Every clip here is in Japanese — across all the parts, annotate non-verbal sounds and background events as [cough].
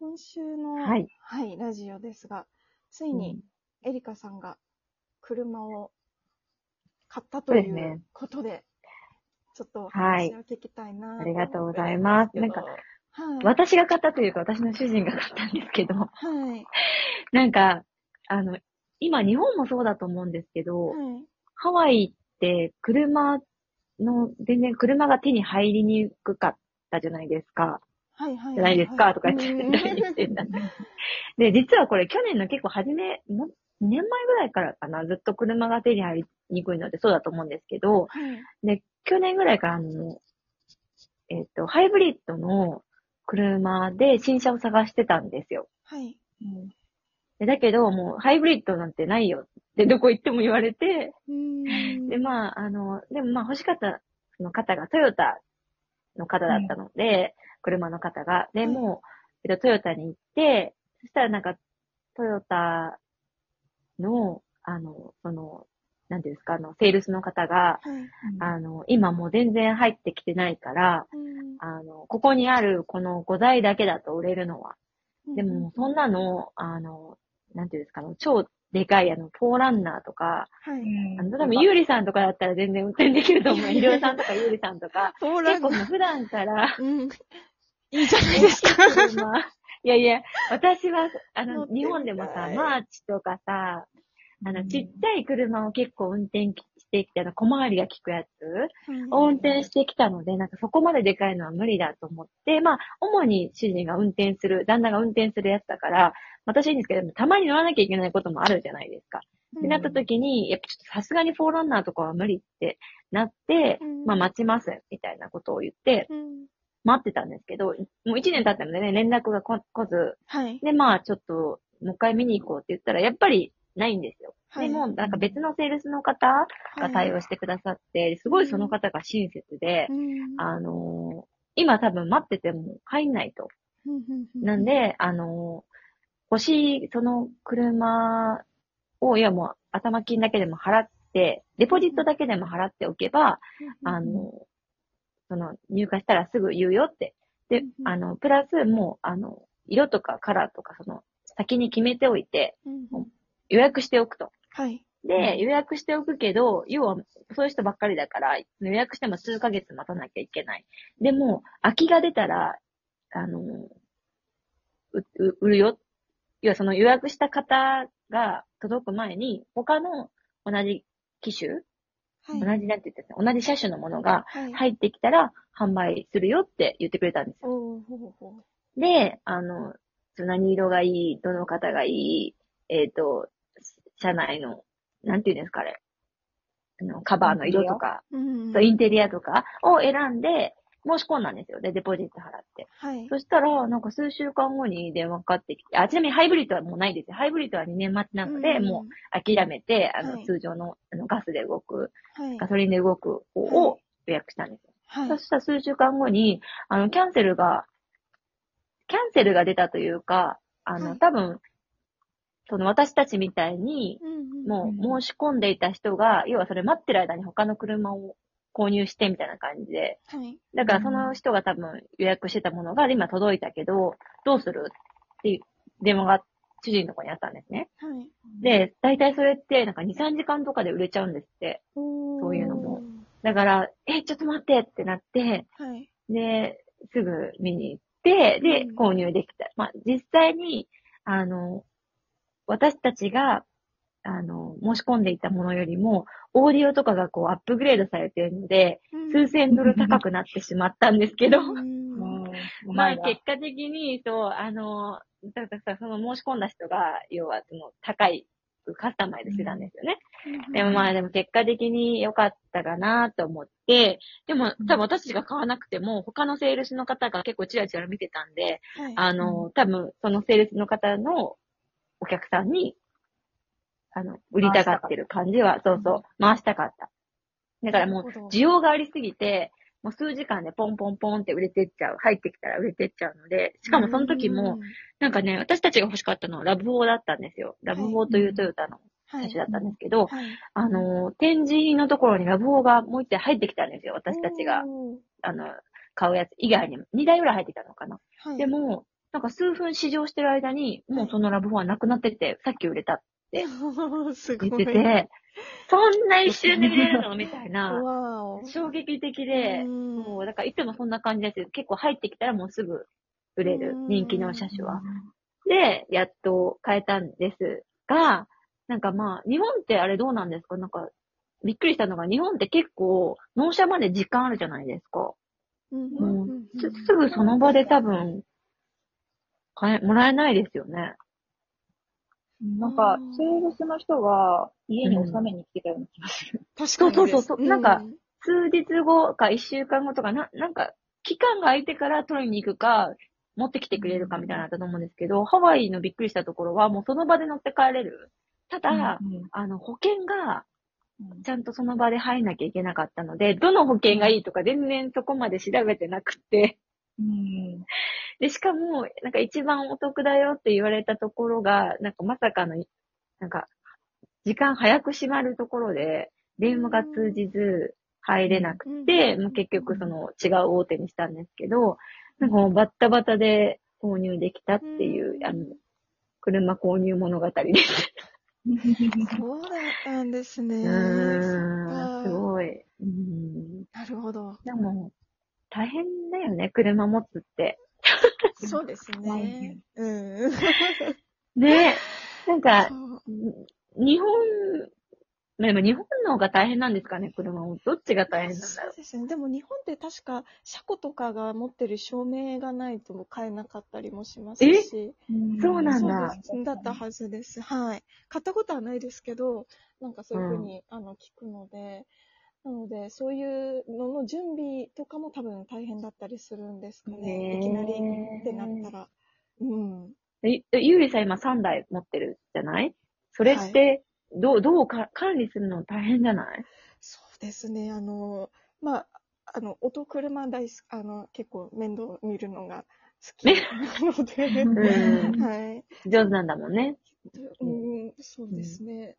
今週の、はい。はい、ラジオですが、ついに、エリカさんが車を買ったというそうですねことで、ちょっとおはい話を聞きたいな、ありがとうございますなんかはい。私が買ったというか、私の主人が買ったんですけど、はい。なんか、あの、今日本もそうだと思うんですけど、はい。ハワイって車の、全然車が手に入りにくかったじゃないですか。はい。はい。じゃないですか、とか言って、うん何言ってんだ。で、実はこれ去年の結構初め、も2年前ぐらいからかな、ずっと車が手に入りにくいのでそうだと思うんですけど、はい。で、去年ぐらいからあの、えっ、と、ハイブリッドの車で新車を探してたんですよ。はい。でだけど、もうハイブリッドなんてないよってどこ行っても言われて、うん。で、まあ、あの、でもまあ欲しかったその方がトヨタの方だったので、車の方が。で、はいもう、えっと、トヨタに行って、そしたらなんか、トヨタの、あの、その、なんていうんですか、あの、セールスの方が、はい。あの、今もう全然入ってきてないから、うんあの、ここにあるこの5台だけだと売れるのは。でも、そんなの、あの、なんていうんですか、あの超でかい、あの、フォーランナーとか、はい。あの、多分、ゆうりさんとかだったら全然運転できると思う。[laughs] ひろさんとかゆうりさんとか、結構普段から、うん。いいじゃないですか。車いやいや、私は、あの、日本でもさ、マーチとかさ、あの、うんちっちゃい車を結構運転してきて、あの、小回りが利くやつうんを運転してきたので、なんかそこまででかいのは無理だと思って、まあ、主に主人が運転する、旦那が運転するやつだから、私はいいんですけど、たまに乗らなきゃいけないこともあるじゃないですか。ってなった時に、やっぱちょっとさすがにフォーランナーとかは無理ってなって、うんまあ待ちます、みたいなことを言って、うん。待ってたんですけど、もう一年経ったのでね、連絡がこ来ず、はい。で、まあちょっと、もう一回見に行こうって言ったら、やっぱりないんですよ。はい。でも、なんか別のセールスの方が対応してくださって、すごいその方が親切で、うん。あのー今多分待ってても入んないと。なん、で、あのー欲しい、その車を、いやもう頭金だけでも払って、デポジットだけでも払っておけば、あの、その、入荷したらすぐ言うよって。であの、プラスもう、あの、色とかカラーとか、その、先に決めておいて、うん予約しておくと。はい。で、予約しておくけど、要は、そういう人ばっかりだから、予約しても数ヶ月待たなきゃいけない。でも、空きが出たら、あの、う、う売るよ。要はその予約した方が届く前に、他の同じ機種、はい。同じなんて言ってた同じ車種のものがはい。入ってきたら販売するよって言ってくれたんですよ。で、あの、何色がいい、どの方がいい、えっ、と、車内の、なんていうんですか、あれ。あの、カバーの色とか、インテリアとかを選んで、申し込んだんですよ。で、デポジット払って。はい。そしたら、なんか数週間後に電話かかってきて、あ、ちなみにハイブリッドはもうないですよ。ハイブリッドは2年待ちなので、んもう諦めて、あの、はい通常のあのガスで動く、はい。ガソリンで動く方はを予約したんですよ。はい。そしたら数週間後に、あの、キャンセルが、キャンセルが出たというか、あの、はい多分、その私たちみたいに、もう申し込んでいた人が、要はそれ待ってる間に他の車を購入してみたいな感じで、はい。だからその人が多分予約してたものが今届いたけど、どうするっていう電話が主人のとこにあったんですね。はい。で、大体それってなんか2、3時間とかで売れちゃうんですって。そそういうのも。だから、え、ちょっと待ってってなって、はい。で、すぐ見に行って、でうん、購入できた。まあ、実際に、あの、私たちが、あの、申し込んでいたものよりも、オーディオとかがこうアップグレードされているので、数千ドル高くなってしまったんですけど、うん。まあ結果的に、そう、あの、だからさ、その申し込んだ人が、要はその高いカスタマイズしてたんですよね。でもまあでも結果的に良かったかなと思って、でも多分私たちが買わなくても、他のセールスの方が結構チラチラ見てたんで、はい。あの、多分そのセールスの方のお客さんに、あの、売りたがってる感じは、そうそう、回したかった。だからもう、需要がありすぎて、もう数時間でポンポンポンって売れてっちゃう。入ってきたら売れてっちゃうので、しかもその時も、なんかね、私たちが欲しかったのはラブ4だったんですよ。ラブ4というトヨタの車種だったんですけど、はいはい、あの、展示のところにラブ4がもう一台入ってきたんですよ。私たちが、あの、買うやつ以外にも。2台ぐらい入ってきたのかな。はい、でも、なんか数分試乗してる間に、もうそのラブ4はなくなってて、さっき売れたって [laughs] 言ってて、そんな一瞬で見れるの？みたいな、[laughs] 衝撃的で、もう、だからいつもそんな感じです。結構入ってきたらもうすぐ売れる、人気の車種は。で、やっと変えたんですが、なんかまあ、日本ってあれどうなんですか？なんか、びっくりしたのが、日本って結構、納車まで時間あるじゃないですか。うん、すすぐその場で多分、買え、もらえないですよね。なんか、セールスの人が家に納めに来てたような気がする。確かに。そうそうそう。なんか、数日後か一週間後とか、な、なんか、期間が空いてから取りに行くか、持ってきてくれるかみたいなのだったと思うんですけど、ハワイのびっくりしたところは、もうその場で乗って帰れる。ただ、うんうん、あの、保険が、ちゃんとその場で入んなきゃいけなかったので、どの保険がいいとか全然そこまで調べてなくて、うん、で、しかも、なんか一番お得だよって言われたところが、なんかまさかの、なんか、時間早く閉まるところで、電話が通じず入れなくて、もう結局その違う大手にしたんですけど、なんかもうバッタバタで購入できたっていう、あの、車購入物語です。そうだったんですね。[laughs] すごい。うん、なるほど。でも、大変だよね、車持つって。そうですね。うん。ねなんか、日本、まあ、日本の方が大変なんですかね、車を。どっちが大変なんだろう。そうですね。でも日本って確か、車庫とかが持ってる証明がないと買えなかったりもしますし。そうなんだ。だったはずです。はい。買ったことはないですけど、なんかそういうふうに、うん、あの聞くので、なので、そういうのの準備とかも多分大変だったりするんですかね。いきなりってなったら。うん。ゆうりさん今3台持ってるじゃない？それって、どう、どうか管理するの大変じゃない？そうですね。あの、まあ、あの、音車大好き、あの、結構面倒見るのが好きなので、うん、[laughs] はい。上手なんだもんね。うん、そうですね。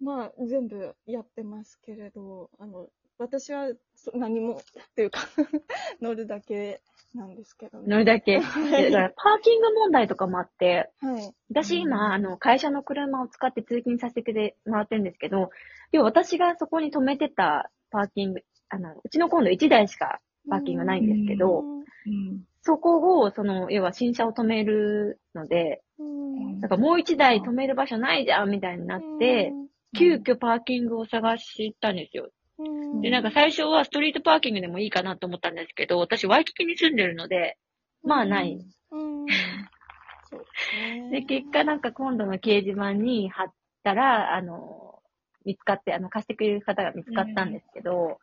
まあ、全部やってますけれど、あの、私は何も、っていうか [laughs] 乗るだけなんですけどね。乗るだけ。だからパーキング問題とかもあって、はい、私今、あの、会社の車を使って通勤させてもらってるんですけど、要は私がそこに止めてたパーキング、あの、うちの今度1台しかパーキングないんですけど、うん、そこを、その、要は新車を止めるので、だからもう1台止める場所ないじゃん、みたいになって、急遽パーキングを探したんですよ。で、なんか最初はストリートパーキングでもいいかなと思ったんですけど、私ワイキキに住んでるので、まあない。で、結果なんか今度の掲示板に貼ったら、あの、見つかって、あの、貸してくれる方が見つかったんですけど、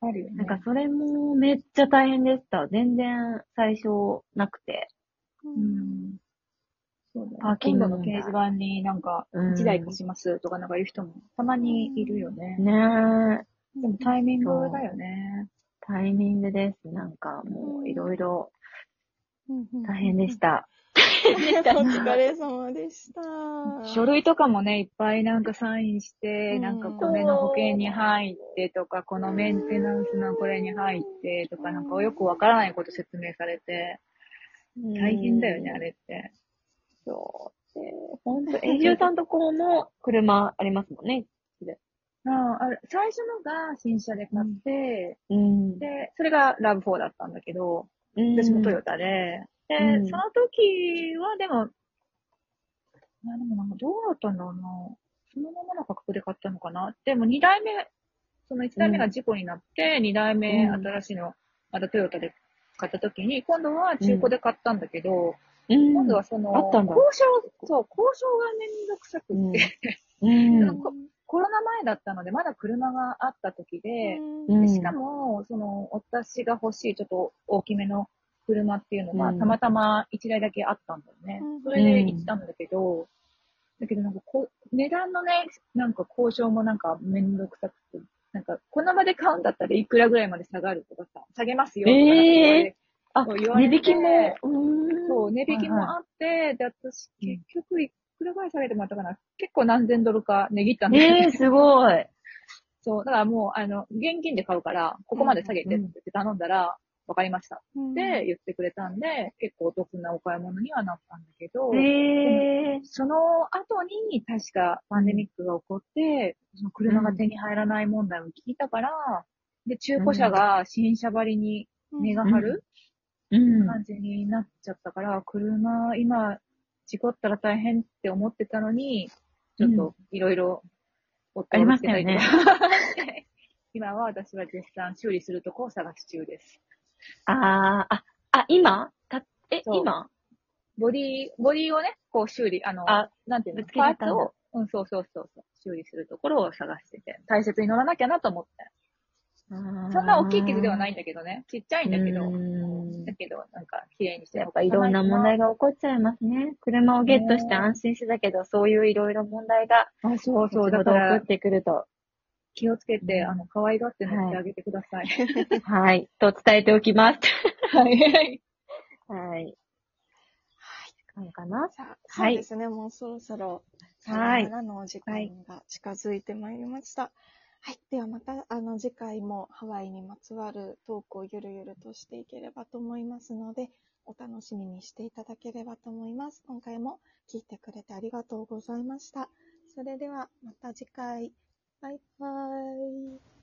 あるよね。なんかそれもめっちゃ大変でした。全然最初なくて。うんそうだね。パーキングの掲示板になんか、1台貸しますとかなんか言う人もたまにいるよね。ねえ。でもタイミングだよね。タイミングです。なんかもういろいろ大変でした。お疲れ様でした。[laughs] 書類とかもね、いっぱいなんかサインして、なんかこれの保険に入ってとか、このメンテナンスのこれに入ってとか、なんかよくわからないこと説明されて、大変だよね、あれって。そう。で、ほんと、永住さんとこも車ありますもんね。ああ、最初のが新車で買って、うん、で、それがラブ4だったんだけど、うん、私もトヨタで、で、うん、その時はでも、いやでもなんかどうだったんだろうな。そのままの価格で買ったのかな。でも2代目、その1代目が事故になって、2代目新しいの、またトヨタで買った時に、今度は中古で買ったんだけど、今度はその、交渉、そう、交渉がめんどくさくて、うん。[laughs] コロナ前だったので、まだ車があった時で、でしかも、その、私が欲しいちょっと大きめの車っていうのが、たまたま1台だけあったんだよね。それで行ったんだけど、だけどなんかこう、値段のね、なんか交渉もなんかめんどくさくて、なんか、この場で買うんだったらいくらぐらいまで下がるとかさ、下げますよとかええあ、そう言われて値引きも、そう、値引きもあって、で、私、結局、いくらぐらい下げてもらったかな？結構何千ドルか値切ったんだけど、ええすごい。[laughs] そう、だからもう、あの、現金で買うから、ここまで下げてって頼んだら、わかりました。って言ってくれたんで、結構お得なお買い物にはなったんだけど、ええその後に確かパンデミックが起こって、その車が手に入らない問題を聞いたから、で、中古車が新車張りに値が張るうん。感じになっちゃったから、車、今、事故ったら大変って思ってたのに、ちょっといろいろ、ありましたよね。ね。[laughs] 今は私は絶賛修理するとこを探し中です。ああ、あ、あ、今？た、え、今？ボディ、ボディをね、こう修理、あの、あなんていうのパーツを、うん、そうそうそうそう、修理するところを探してて、大切に乗らなきゃなと思って。そんな大きい傷ではないいんだけどね、ちっちゃいんだけど、だけど、なんか、綺麗にしてやっぱいろんな問題が起こっちゃいますね。車をゲットして安心してたけど、そういういろいろ問題が、あ、そうそう、だからど起こってくると。気をつけて、うんあの、可愛がって乗ってあげてください。[laughs] はい。と伝えておきます。[laughs] はい。はい。はい。かなそはいうですね、もうそろそろ、はいさよならのお時間が近づいてまいりました。はい。ではまた、あの、次回もハワイにまつわるトークをゆるゆるとしていければと思いますので、お楽しみにしていただければと思います。今回も聞いてくれてありがとうございました。それでは、また次回。バイバーイ。